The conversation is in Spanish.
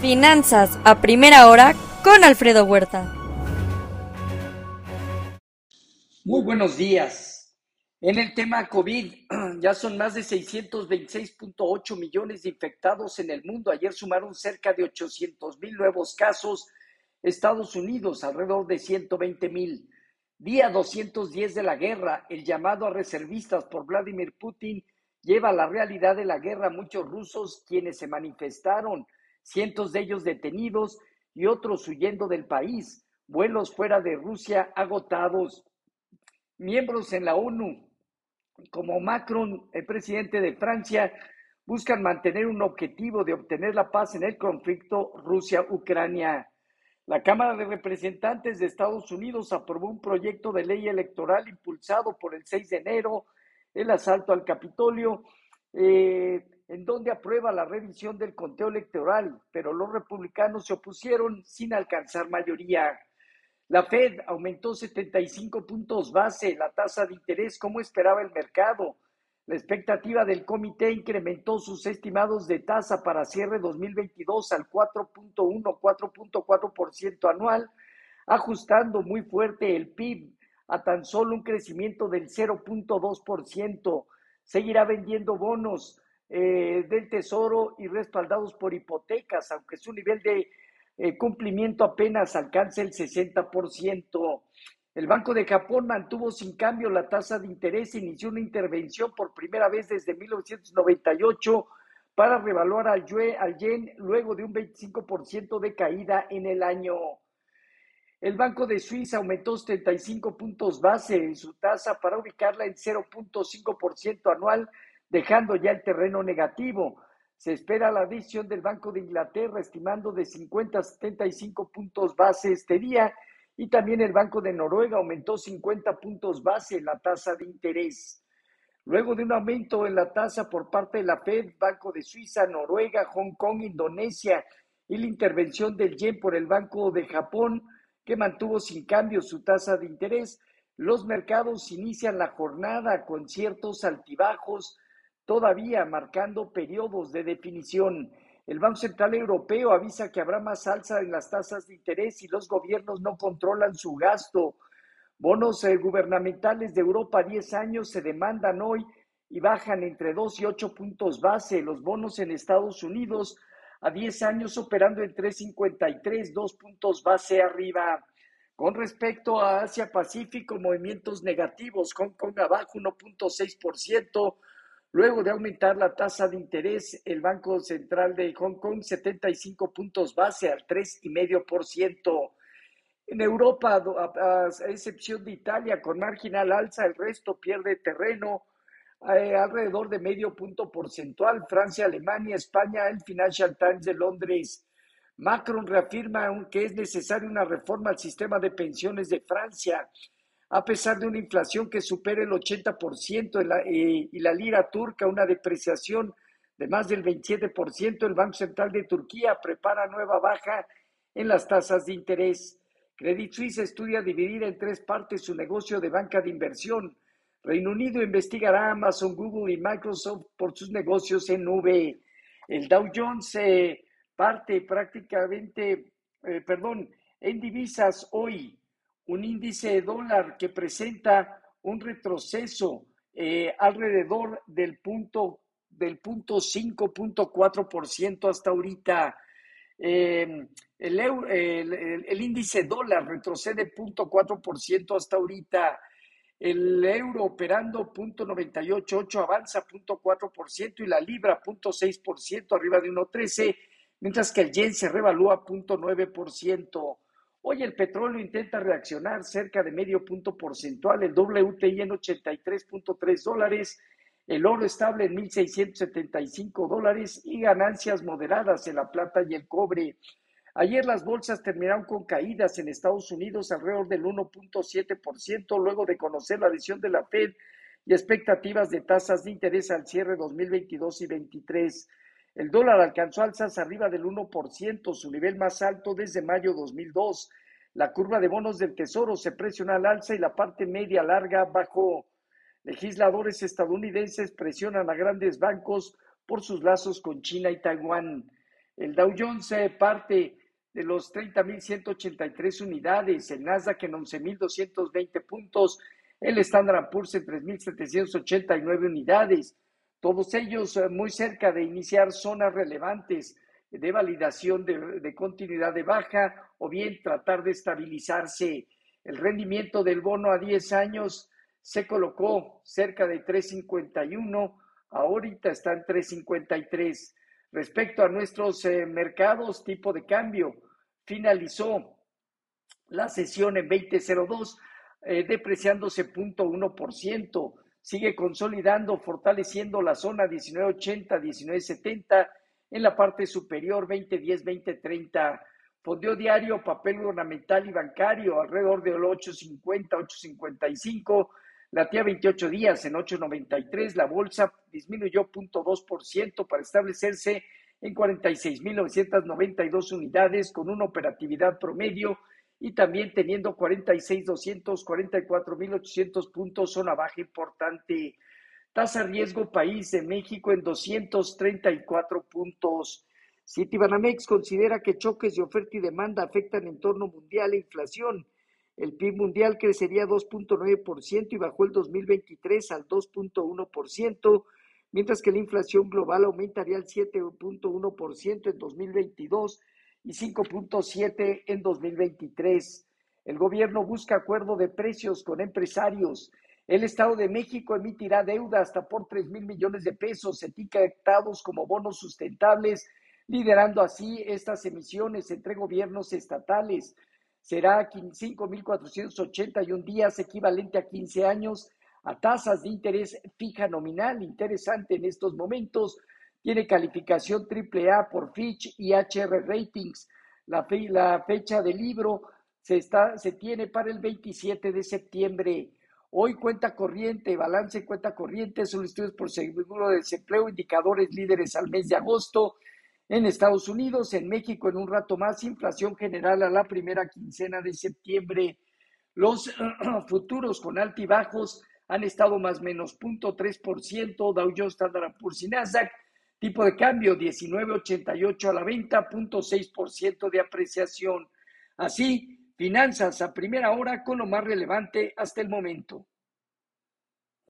Finanzas a primera hora con Alfredo Huerta. Muy buenos días. En el tema COVID, ya son más de 626.8 millones de infectados en el mundo. Ayer sumaron cerca de 800 mil nuevos casos. Estados Unidos, alrededor de 120 mil. Día 210 de la guerra, el llamado a reservistas por Vladimir Putin lleva a la realidad de la guerra a muchos rusos quienes se manifestaron cientos de ellos detenidos y otros huyendo del país, vuelos fuera de Rusia agotados. Miembros en la ONU, como Macron, el presidente de Francia, buscan mantener un objetivo de obtener la paz en el conflicto Rusia-Ucrania. La Cámara de Representantes de Estados Unidos aprobó un proyecto de ley electoral impulsado por el 6 de enero, el asalto al Capitolio, eh, en donde aprueba la revisión del conteo electoral, pero los republicanos se opusieron sin alcanzar mayoría. La Fed aumentó 75 puntos base la tasa de interés como esperaba el mercado. La expectativa del comité incrementó sus estimados de tasa para cierre 2022 al 4.1-4.4% anual, ajustando muy fuerte el PIB a tan solo un crecimiento del 0.2%. Seguirá vendiendo bonos eh, del Tesoro y respaldados por hipotecas, aunque su nivel de eh, cumplimiento apenas alcance el 60%. El Banco de Japón mantuvo sin cambio la tasa de interés e inició una intervención por primera vez desde 1998 para revaluar al, yen luego de un 25% de caída en el año. El Banco de Suiza aumentó 75 puntos base en su tasa para ubicarla en 0.5% anual dejando ya el terreno negativo. Se espera la adición del Banco de Inglaterra, estimando de 50 a 75 puntos base este día, y también el Banco de Noruega aumentó 50 puntos base en la tasa de interés. Luego de un aumento en la tasa por parte de la Fed, Banco de Suiza, Noruega, Hong Kong, Indonesia y la intervención del yen por el Banco de Japón, que mantuvo sin cambio su tasa de interés, los mercados inician la jornada con ciertos altibajos todavía marcando periodos de definición. El Banco Central Europeo avisa que habrá más alza en las tasas de interés si los gobiernos no controlan su gasto. Bonos eh, gubernamentales de Europa a 10 años se demandan hoy y bajan entre 2 y 8 puntos base. Los bonos en Estados Unidos a 10 años operando en 3.53, 2 puntos base arriba. Con respecto a Asia Pacífico, movimientos negativos. Hong Kong abajo 1.6%. Luego de aumentar la tasa de interés, el Banco Central de Hong Kong 75 puntos base al 3,5%. En Europa, a, excepción de Italia, con marginal alza, el resto pierde terreno eh, alrededor de medio punto porcentual. Francia, Alemania, España, el Financial Times de Londres. Macron reafirma que es necesaria una reforma al sistema de pensiones de Francia a pesar de una inflación que supera el 80% eh, y la lira turca, una depreciación de más del 27%, el Banco Central de Turquía prepara nueva baja en las tasas de interés. Credit Suisse estudia dividir en tres partes su negocio de banca de inversión. Reino Unido investigará a Amazon, Google y Microsoft por sus negocios en nube. El Dow Jones eh, parte prácticamente, eh, perdón, en divisas hoy un índice de dólar que presenta un retroceso eh, alrededor del punto del punto 5.4% hasta ahorita. Em, el, el, índice dólar retrocede 0.4% hasta ahorita. El euro operando 0.988 avanza 0.4% y la libra 0.6% arriba de 1.13, mientras que el yen se revalúa 0.9%. Hoy el petróleo intenta reaccionar cerca de medio punto porcentual, el WTI en 83.3 dólares, el oro estable en 1.675 dólares y ganancias moderadas en la plata y el cobre. Ayer las bolsas terminaron con caídas en Estados Unidos alrededor del 1.7% luego de conocer la decisión de la Fed y expectativas de tasas de interés al cierre 2022 y 2023. El dólar alcanzó alzas arriba del 1%, su nivel más alto desde mayo 2002. La curva de bonos del Tesoro se presionó al alza y la parte media larga bajó. Legisladores estadounidenses presionan a grandes bancos por sus lazos con China y Taiwán. El Dow Jones parte de los 30.183 unidades, el Nasdaq en 11.220 puntos, el Standard Poor's en 3.789 unidades, todos ellos eh, muy cerca de iniciar zonas relevantes de validación de, continuidad de baja o bien tratar de estabilizarse. El rendimiento del bono a 10 años se colocó cerca de 351, ahorita está en 353. Respecto a nuestros eh, mercados, tipo de cambio, finalizó la sesión en 2002, eh, depreciándose 0.1%, sigue consolidando, fortaleciendo la zona 1980, 1970, en la parte superior 2010, 2030. Fondeo diario, papel ornamental y bancario alrededor del 850, 855. La tía 28 días en 893. La bolsa disminuyó 0.2% para establecerse en 46.992 unidades con una operatividad promedio y también teniendo 46.200, 44.800 puntos, zona baja importante. Tasa riesgo país de México en 234 puntos. Citibanamex considera que choques de oferta y demanda afectan entorno mundial e inflación. El PIB mundial crecería 2.9% y bajó el 2023 al 2.1%, mientras que la inflación global aumentaría al 7.1% en 2022 y 5.7% en 2023. El gobierno busca acuerdo de precios con empresarios. El Estado de México emitirá deuda hasta por 3 mil millones de pesos etiquetados como bonos sustentables liderando así estas emisiones entre gobiernos estatales. Será 5.481 días, equivalente a 15 años, a tasas de interés fija nominal. Interesante en estos momentos. Tiene calificación AAA por Fitch y HR Ratings. La, fe, la fecha del libro se, está, se tiene para el 27 de septiembre. Hoy cuenta corriente, balance cuenta corriente, estudios por seguro de desempleo, indicadores líderes al mes de agosto en Estados Unidos, en México en un rato más, inflación general a la primera quincena de septiembre. Los futuros con altibajos han estado más o menos 0.3%, Dow Jones, Standard Poor's y Nasdaq, tipo de cambio 19.88 a la venta, 0.6% de apreciación. Así, finanzas a primera hora con lo más relevante hasta el momento.